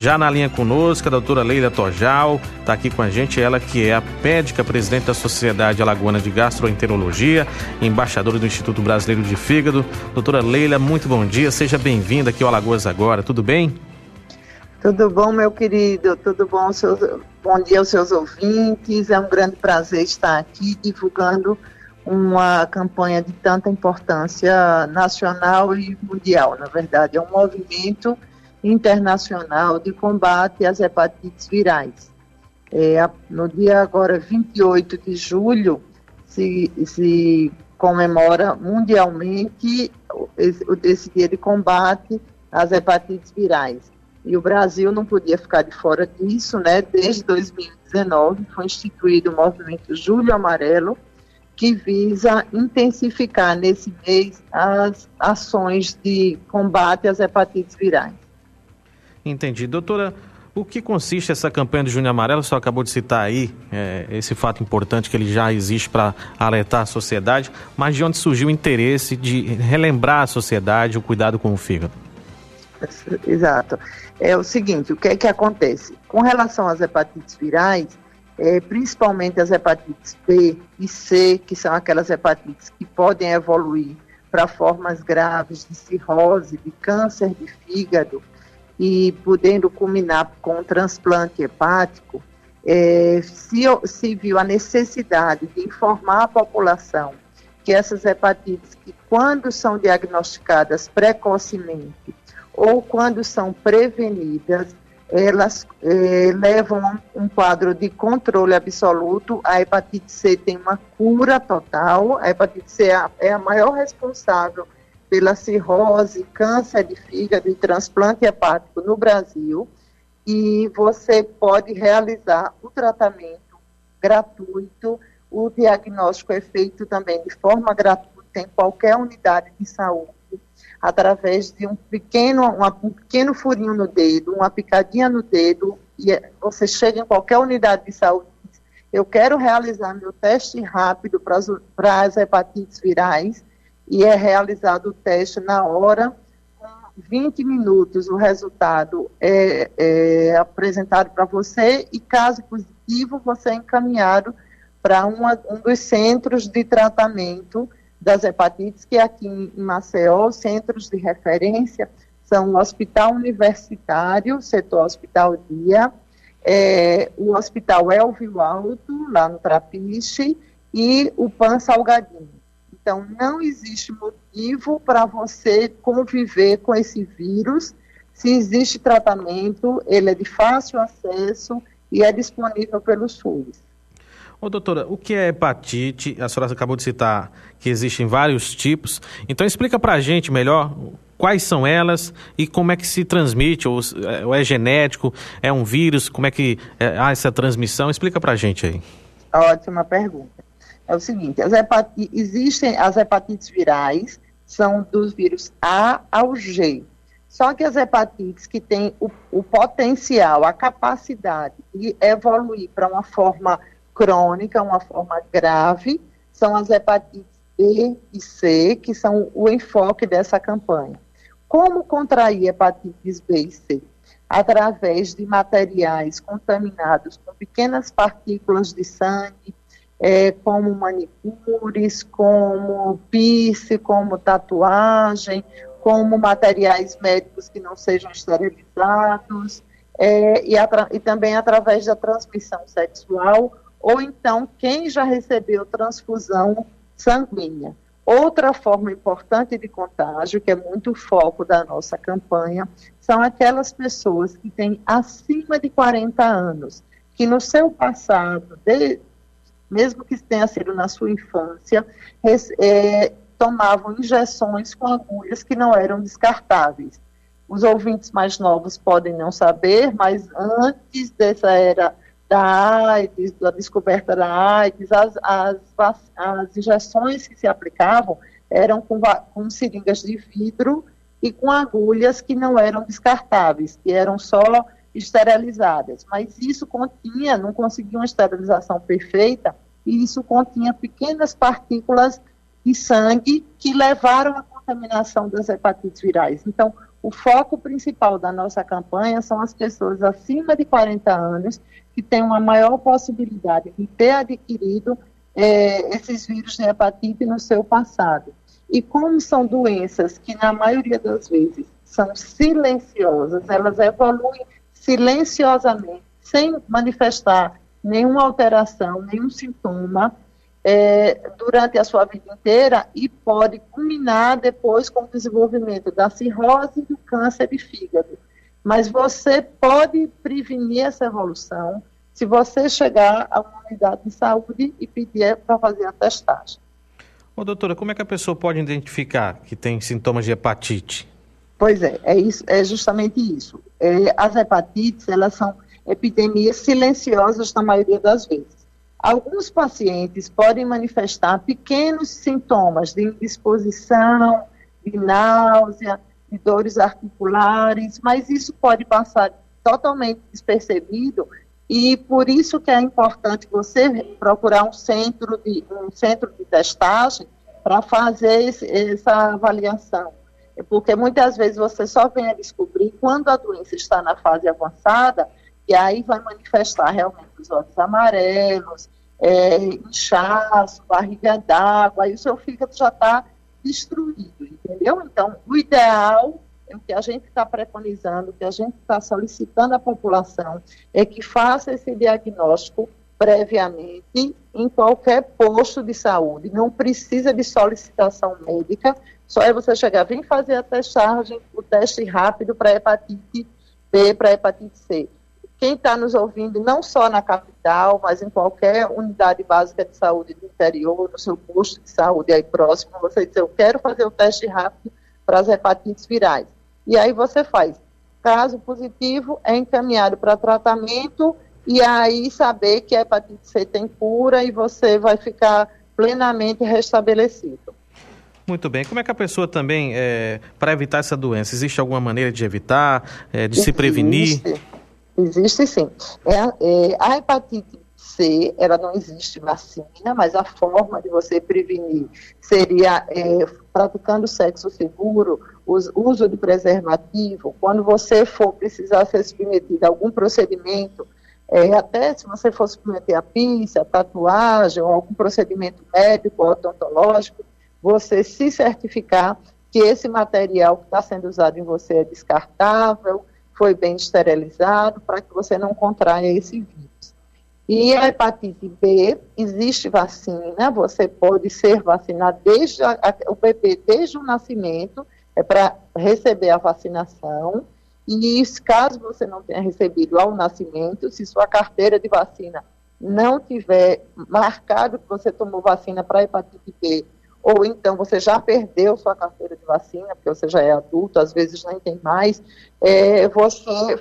Já na linha conosco, a doutora Leila Tojal está aqui com a gente, ela que é a médica presidente da Sociedade Alagoana de Gastroenterologia, embaixadora do Instituto Brasileiro de Fígado. Doutora Leila, muito bom dia, seja bem-vinda aqui ao Alagoas Agora, tudo bem? Tudo bom, meu querido, tudo bom, seus... bom dia aos seus ouvintes, é um grande prazer estar aqui divulgando uma campanha de tanta importância nacional e mundial, na verdade, é um movimento internacional de combate às hepatites virais. É, no dia agora 28 de julho se, se comemora mundialmente esse, esse dia de combate às hepatites virais. E o Brasil não podia ficar de fora disso, né? Desde 2019 foi instituído o movimento Julho Amarelo, que visa intensificar nesse mês as ações de combate às hepatites virais. Entendi. Doutora, o que consiste essa campanha do Júnior Amarelo? Você acabou de citar aí é, esse fato importante que ele já existe para alertar a sociedade, mas de onde surgiu o interesse de relembrar a sociedade o cuidado com o fígado? Exato. É o seguinte, o que é que acontece? Com relação às hepatites virais, é, principalmente as hepatites B e C, que são aquelas hepatites que podem evoluir para formas graves de cirrose, de câncer de fígado, e podendo culminar com um transplante hepático, é, se, se viu a necessidade de informar a população que essas hepatites, que quando são diagnosticadas precocemente ou quando são prevenidas, elas é, levam um quadro de controle absoluto. A hepatite C tem uma cura total. A hepatite C é a, é a maior responsável pela cirrose, câncer de fígado e transplante hepático no Brasil. E você pode realizar o tratamento gratuito, o diagnóstico é feito também de forma gratuita em qualquer unidade de saúde, através de um pequeno, uma, um pequeno furinho no dedo, uma picadinha no dedo, e é, você chega em qualquer unidade de saúde eu quero realizar meu teste rápido para as hepatites virais e é realizado o teste na hora, com 20 minutos o resultado é, é apresentado para você e, caso positivo, você é encaminhado para um dos centros de tratamento das hepatites, que aqui em Maceió, centros de referência são o Hospital Universitário, setor Hospital Dia, é, o Hospital Elvio Alto, lá no Trapiche, e o PAN Salgadinho. Então, não existe motivo para você conviver com esse vírus. Se existe tratamento, ele é de fácil acesso e é disponível pelos SUS. Ô, doutora, o que é hepatite? A senhora acabou de citar que existem vários tipos. Então, explica para a gente melhor quais são elas e como é que se transmite, ou, é, ou é genético, é um vírus, como é que é, há essa transmissão? Explica para a gente aí. Ótima pergunta é o seguinte: as existem as hepatites virais, são dos vírus A ao G. Só que as hepatites que têm o, o potencial, a capacidade de evoluir para uma forma crônica, uma forma grave, são as hepatites B e C, que são o enfoque dessa campanha. Como contrair hepatites B e C? Através de materiais contaminados com pequenas partículas de sangue, é, como manicures, como piercing, como tatuagem, como materiais médicos que não sejam esterilizados, é, e, e também através da transmissão sexual, ou então quem já recebeu transfusão sanguínea. Outra forma importante de contágio, que é muito foco da nossa campanha, são aquelas pessoas que têm acima de 40 anos, que no seu passado, mesmo que tenha sido na sua infância, é, tomavam injeções com agulhas que não eram descartáveis. Os ouvintes mais novos podem não saber, mas antes dessa era da AIDS, da descoberta da AIDS, as, as, as injeções que se aplicavam eram com, com seringas de vidro e com agulhas que não eram descartáveis, que eram só esterilizadas, mas isso continha, não conseguia uma esterilização perfeita, e isso continha pequenas partículas de sangue que levaram à contaminação das hepatites virais. Então, o foco principal da nossa campanha são as pessoas acima de 40 anos que têm uma maior possibilidade de ter adquirido é, esses vírus de hepatite no seu passado. E como são doenças que, na maioria das vezes, são silenciosas, elas evoluem silenciosamente, sem manifestar nenhuma alteração, nenhum sintoma, é, durante a sua vida inteira e pode culminar depois com o desenvolvimento da cirrose e do câncer de fígado. Mas você pode prevenir essa evolução se você chegar a uma unidade de saúde e pedir para fazer a testagem. Ô, doutora, como é que a pessoa pode identificar que tem sintomas de hepatite? Pois é, é, isso, é justamente isso. É, as hepatites, elas são epidemias silenciosas na maioria das vezes. Alguns pacientes podem manifestar pequenos sintomas de indisposição, de náusea, de dores articulares, mas isso pode passar totalmente despercebido e por isso que é importante você procurar um centro de um centro de testagem para fazer esse, essa avaliação, porque muitas vezes você só vem a descobrir quando a doença está na fase avançada e aí vai manifestar realmente os olhos amarelos, é, inchaço, barriga d'água, aí o seu fígado já está destruído, entendeu? Então, o ideal, é o que a gente está preconizando, o que a gente está solicitando à população, é que faça esse diagnóstico previamente em qualquer posto de saúde, não precisa de solicitação médica, só é você chegar, vem fazer a testagem, o teste rápido para hepatite B, para hepatite C quem está nos ouvindo, não só na capital, mas em qualquer unidade básica de saúde do interior, no seu posto de saúde aí próximo, você diz, eu quero fazer o teste rápido para as hepatites virais. E aí você faz. Caso positivo, é encaminhado para tratamento e aí saber que a hepatite C tem cura e você vai ficar plenamente restabelecido. Muito bem. Como é que a pessoa também, é, para evitar essa doença, existe alguma maneira de evitar, é, de existe. se prevenir? Existe sim. É, é, a hepatite C, ela não existe vacina, mas a forma de você prevenir seria é, praticando sexo seguro, us, uso de preservativo, quando você for precisar ser submetido a algum procedimento, é, até se você for submeter a pinça, tatuagem ou algum procedimento médico ou odontológico, você se certificar que esse material que está sendo usado em você é descartável, foi bem esterilizado para que você não contraia esse vírus. E a hepatite B, existe vacina, você pode ser vacinado desde a, o bebê desde o nascimento, é para receber a vacinação. E caso você não tenha recebido ao nascimento, se sua carteira de vacina não tiver marcado que você tomou vacina para hepatite B ou então você já perdeu sua carteira de vacina, porque você já é adulto, às vezes nem tem mais, é, você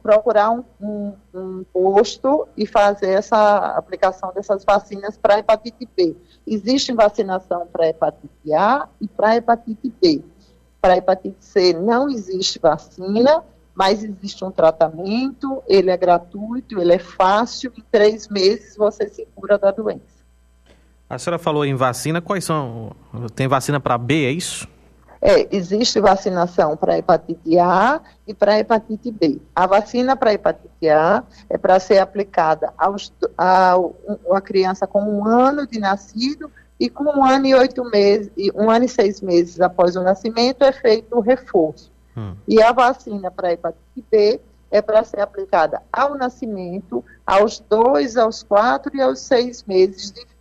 procurar um, um, um, posto e fazer essa aplicação dessas vacinas para hepatite B. Existe vacinação para hepatite A e para hepatite B. Para hepatite C não existe vacina, mas existe um tratamento, ele é gratuito, ele é fácil, em três meses você se cura da doença. A senhora falou em vacina, quais são? Tem vacina para B, é isso? É, existe vacinação para hepatite A e para hepatite B. A vacina para hepatite A é para ser aplicada aos, a uma criança com um ano de nascido e com um ano e oito meses, um ano e seis meses após o nascimento é feito o reforço. Hum. E a vacina para hepatite B é para ser aplicada ao nascimento, aos dois, aos quatro e aos seis meses de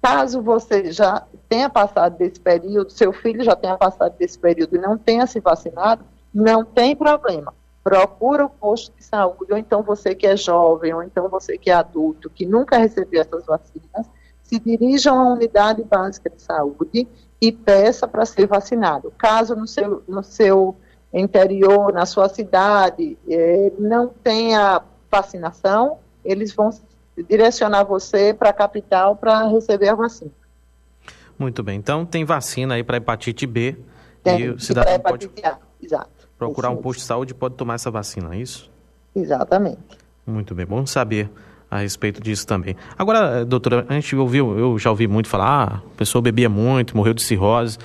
Caso você já tenha passado desse período, seu filho já tenha passado desse período e não tenha se vacinado, não tem problema. Procura o posto de saúde, ou então você que é jovem, ou então você que é adulto, que nunca recebeu essas vacinas, se dirija a uma unidade básica de saúde e peça para ser vacinado. Caso no seu, no seu interior, na sua cidade, eh, não tenha vacinação, eles vão direcionar você para a capital para receber a vacina. Muito bem. Então, tem vacina aí para hepatite B. Tem, e o cidadão pode A. Exato. procurar um posto de saúde e pode tomar essa vacina, é isso? Exatamente. Muito bem. Bom saber a respeito disso também. Agora, doutora, a gente ouviu, eu já ouvi muito falar, ah, a pessoa bebia muito, morreu de cirrose.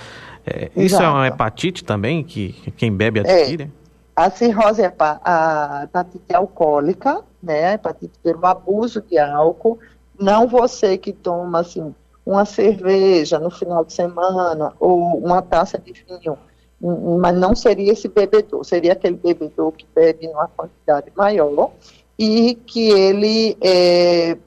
É, isso é uma hepatite também, que quem bebe adquire? É. A cirrose é a hepatite alcoólica, né? Hepatite pelo abuso de álcool. Não você que toma, assim, uma cerveja no final de semana ou uma taça de vinho, mas não seria esse bebedor, seria aquele bebedor que bebe numa quantidade maior e que ele é,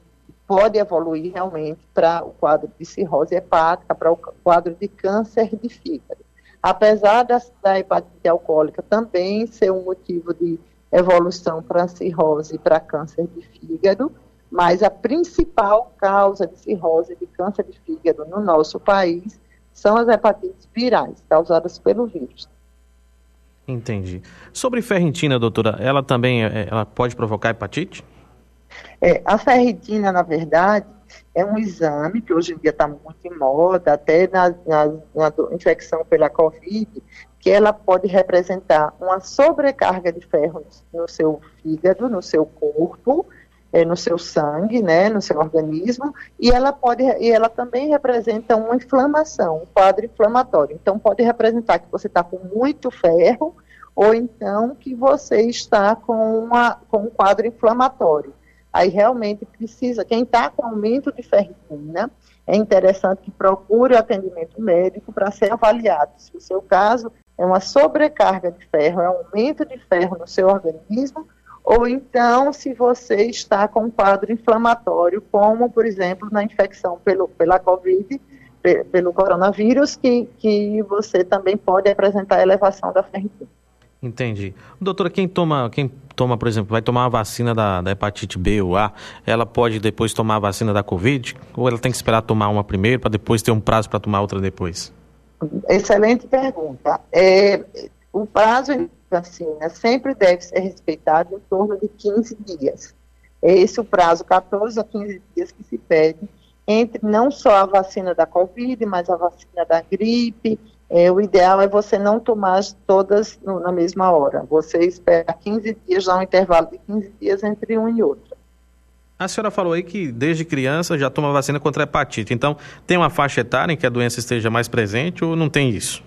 pode evoluir realmente para o quadro de cirrose hepática, para o quadro de câncer de fígado. Apesar da, da hepatite alcoólica também ser um motivo de evolução para cirrose e para câncer de fígado, mas a principal causa de cirrose e de câncer de fígado no nosso país são as hepatites virais, causadas pelo vírus. Entendi. Sobre ferritina, doutora, ela também é, ela pode provocar hepatite? É, a ferritina, na verdade, é um exame que hoje em dia está muito em moda, até na, na, na, infecção pela Covid, que ela pode representar uma sobrecarga de ferro no seu fígado, no seu corpo, é, no seu sangue, né, no seu organismo, e ela pode, e ela também representa uma inflamação, um quadro inflamatório. Então pode representar que você está com muito ferro, ou então que você está com, uma, com um quadro inflamatório. Aí realmente precisa, quem está com aumento de ferritina, é interessante que procure o atendimento médico para ser avaliado. Se o seu caso é uma sobrecarga de ferro, é um aumento de ferro no seu organismo, ou então se você está com um quadro inflamatório, como, por exemplo, na infecção pelo, pela Covid, pelo coronavírus, que, que você também pode apresentar elevação da ferritina. Entendi. Doutora, quem toma, quem toma, por exemplo, vai tomar a vacina da, da, hepatite B ou A, ela pode depois tomar a vacina da Covid? Ou ela tem que esperar tomar uma primeiro para depois ter um prazo para tomar outra depois? Excelente pergunta. É, o prazo vacina sempre deve ser respeitado em torno de 15 dias. É esse o prazo, 14 a 15 dias que se pede entre não só a vacina da Covid, mas a vacina da gripe. É, o ideal é você não tomar todas no, na mesma hora. Você espera 15 dias, dá um intervalo de 15 dias entre um e outro. A senhora falou aí que desde criança já toma vacina contra a hepatite. Então, tem uma faixa etária em que a doença esteja mais presente ou não tem isso?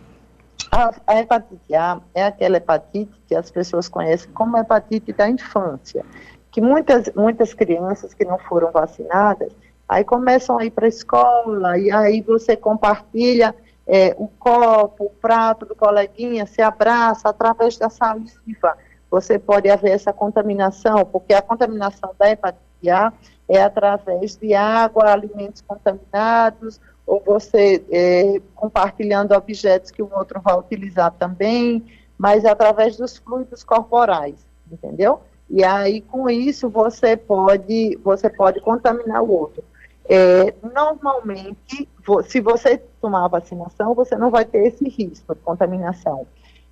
A, a, hepatite A é aquela hepatite que as pessoas conhecem como hepatite da infância, que muitas, muitas crianças que não foram vacinadas, aí começam a ir para a escola, e aí você compartilha é, o copo, o prato do coleguinha, se abraça através da saliva. Você pode haver essa contaminação, porque a contaminação da hepatite A é através de água, alimentos contaminados, ou você é, compartilhando objetos que o outro vai utilizar também, mas através dos fluidos corporais, entendeu? E aí, com isso, você pode, você pode contaminar o outro. É, normalmente, se você tomar a vacinação, você não vai ter esse risco de contaminação.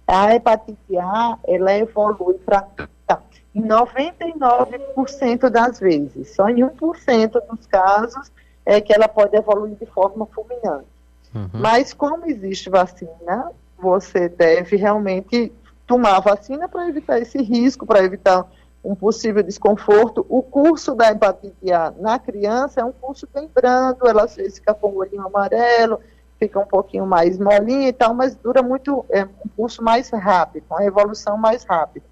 A hepatite A, ela evolui para em 99% das vezes. Só em 1% dos casos é que ela pode evoluir de forma fulminante. Uhum. Mas como existe vacina, você deve realmente tomar a vacina para evitar esse risco, para evitar um possível desconforto. O curso da hepatite A na criança é um curso bem brando, ela fica com o olhinho amarelo, fica um pouquinho mais molinha e tal, mas dura muito, é um curso mais rápido, uma evolução mais rápida.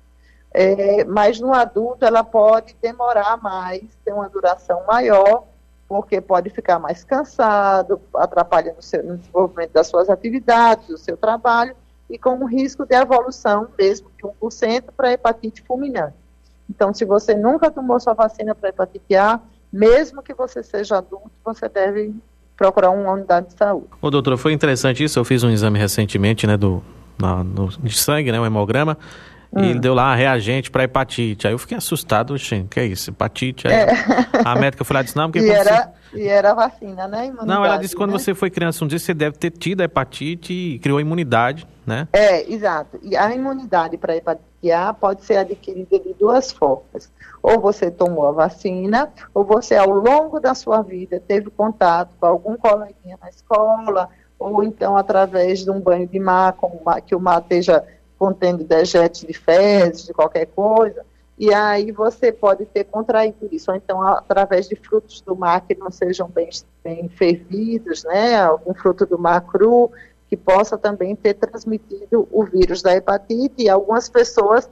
É, mas no adulto ela pode demorar mais, ter uma duração maior, porque pode ficar mais cansado, atrapalhando no desenvolvimento das suas atividades, do seu trabalho, e com um risco de evolução, mesmo de 1%, para hepatite fulminante. Então, se você nunca tomou sua vacina para hepatite A, mesmo que você seja adulto, você deve procurar uma unidade de saúde. Ô, doutora, foi interessante isso. Eu fiz um exame recentemente, né, do, na, no, de sangue, né, um hemograma, Hum. E ele deu lá reagente para hepatite. Aí eu fiquei assustado, gente, que é isso? Hepatite? É. A médica foi lá e disse, não, porque... E era, você... e era vacina, né? Não, ela disse que quando né? você foi criança um dia, você deve ter tido a hepatite e criou a imunidade, né? É, exato. E a imunidade para hepatite Pode ser adquirida de duas formas. Ou você tomou a vacina, ou você, ao longo da sua vida, teve contato com algum coleguinha na escola, ou então através de um banho de mar, que o mar esteja contendo dejetos de fezes, de qualquer coisa, e aí você pode ter contraído isso, ou então através de frutos do mar que não sejam bem, bem fervidos, né, algum fruto do mar cru, que possa também ter transmitido o vírus da hepatite e algumas pessoas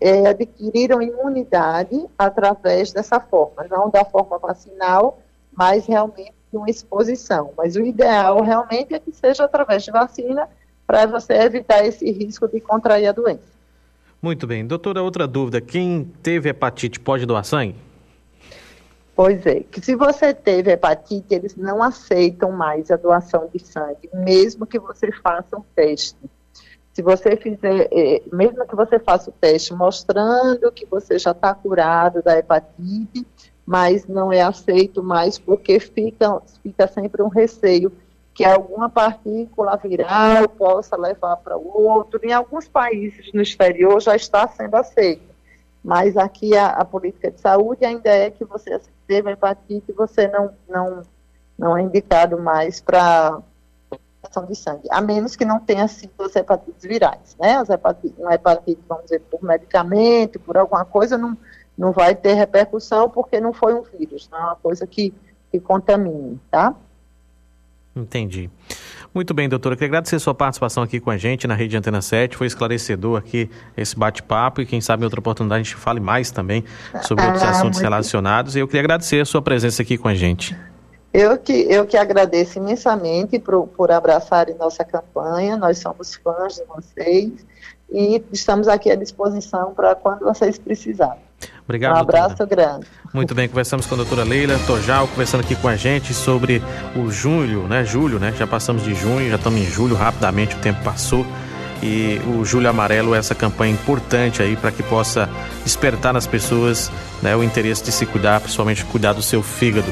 é, adquiriram imunidade através dessa forma, não da forma vacinal, mas realmente de uma exposição. Mas o ideal realmente é que seja através de vacina para você evitar esse risco de contrair a doença. Muito bem. Doutora, outra dúvida: quem teve hepatite pode doar sangue? Pois é, que se você teve hepatite, eles não aceitam mais a doação de sangue, mesmo que você faça um teste. Se você fizer, é, mesmo que você faça o teste mostrando que você já está curado da hepatite, mas não é aceito mais porque fica, fica sempre um receio que alguma partícula viral possa levar para o outro. Em alguns países no exterior já está sendo aceito, mas aqui a, a política de saúde ainda é que você teve hepatite, você não, não, não é indicado mais para ação de sangue, a menos que não tenha sido as hepatites virais, né? As hepatites, uma hepatite, vamos dizer, por medicamento, por alguma coisa, não, não vai ter repercussão porque não foi um vírus, não é uma coisa que, que contamine, tá? Entendi. Muito bem, doutora. Queria agradecer a sua participação aqui com a gente na Rede Antena 7. Foi esclarecedor aqui esse bate-papo e quem sabe em outra oportunidade a gente fale mais também sobre outros ah, assuntos relacionados. E eu queria agradecer a sua presença aqui com a gente. Eu que, eu que agradeço imensamente por, por abraçarem nossa campanha. Nós somos fãs de vocês e estamos aqui à disposição para quando vocês precisarem. Obrigado. Um abraço doutora. grande. Muito bem, conversamos com a doutora Leila Tojal, conversando aqui com a gente sobre o julho, né? Julho, né? Já passamos de junho, já estamos em julho, rapidamente o tempo passou. E o Julho Amarelo é essa campanha importante aí para que possa despertar nas pessoas né, o interesse de se cuidar, principalmente cuidar do seu fígado.